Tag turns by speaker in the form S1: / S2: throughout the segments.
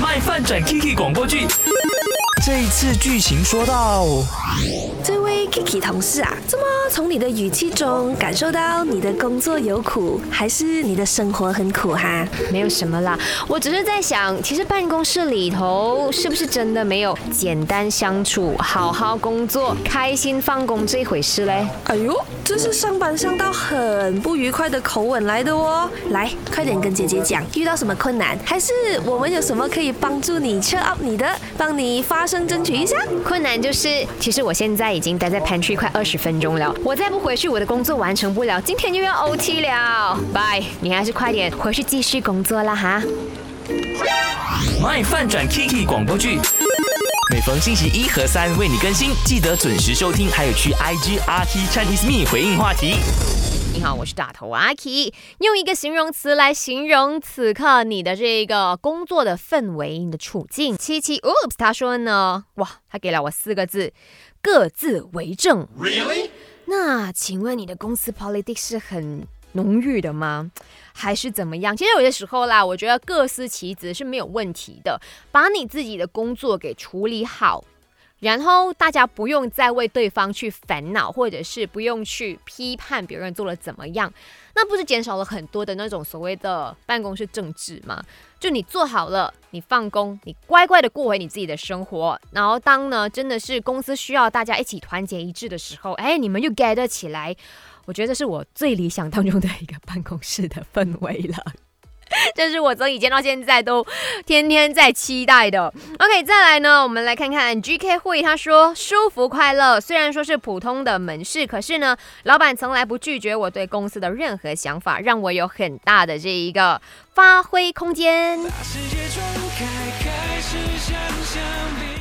S1: 卖饭转 Kiki 广播剧。这一次剧情说到，
S2: 这位 Kiki 同事啊，怎么从你的语气中感受到你的工作有苦，还是你的生活很苦哈？
S3: 没有什么啦，我只是在想，其实办公室里头是不是真的没有简单相处、好好工作、开心放工这一回事嘞？
S2: 哎呦，这是上班上到很不愉快的口吻来的哦。来，快点跟姐姐讲，遇到什么困难，还是我们有什么可以帮助你 cheer up 你的，帮你发声争取一下？
S3: 困难就是，其实我现在已经待在 pantry 快二十分钟了，我再不回去，我的工作完成不了，今天又要 OT 了。Bye，你还是快点回去继续工作啦哈。
S1: My 饭转 Kiki 广播剧，每逢星期一和三为你更新，记得准时收听，还有去 IG RT Chinese Me 回应话题。
S3: 你好，我是大头阿 K，用一个形容词来形容此刻你的这个工作的氛围、你的处境。七七，Oops，他说呢，哇，他给了我四个字，各自为政。
S1: Really？
S3: 那请问你的公司 politics 是很浓郁的吗？还是怎么样？其实有些时候啦，我觉得各司其职是没有问题的，把你自己的工作给处理好。然后大家不用再为对方去烦恼，或者是不用去批判别人做的怎么样，那不是减少了很多的那种所谓的办公室政治吗？就你做好了，你放工，你乖乖的过回你自己的生活。然后当呢，真的是公司需要大家一起团结一致的时候，哎，你们又 get 起来，我觉得这是我最理想当中的一个办公室的氛围了。这是我从以前到现在都天天在期待的。OK，再来呢，我们来看看 GK 会，他说舒服快乐，虽然说是普通的门市，可是呢，老板从来不拒绝我对公司的任何想法，让我有很大的这一个发挥空间。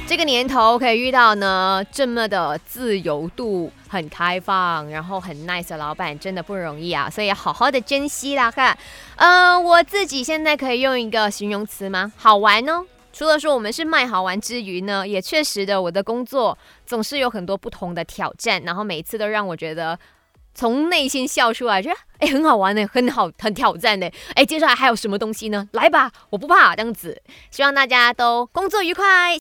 S3: 这个年头可以遇到呢这么的自由度很开放，然后很 nice 的老板，真的不容易啊，所以好好的珍惜啦。看，嗯，我自己现在可以用一个形容词吗？好玩哦。除了说我们是卖好玩之余呢，也确实的，我的工作总是有很多不同的挑战，然后每一次都让我觉得从内心笑出来，觉得哎很好玩呢，很好，很挑战呢。哎，接下来还有什么东西呢？来吧，我不怕这样子。希望大家都工作愉快。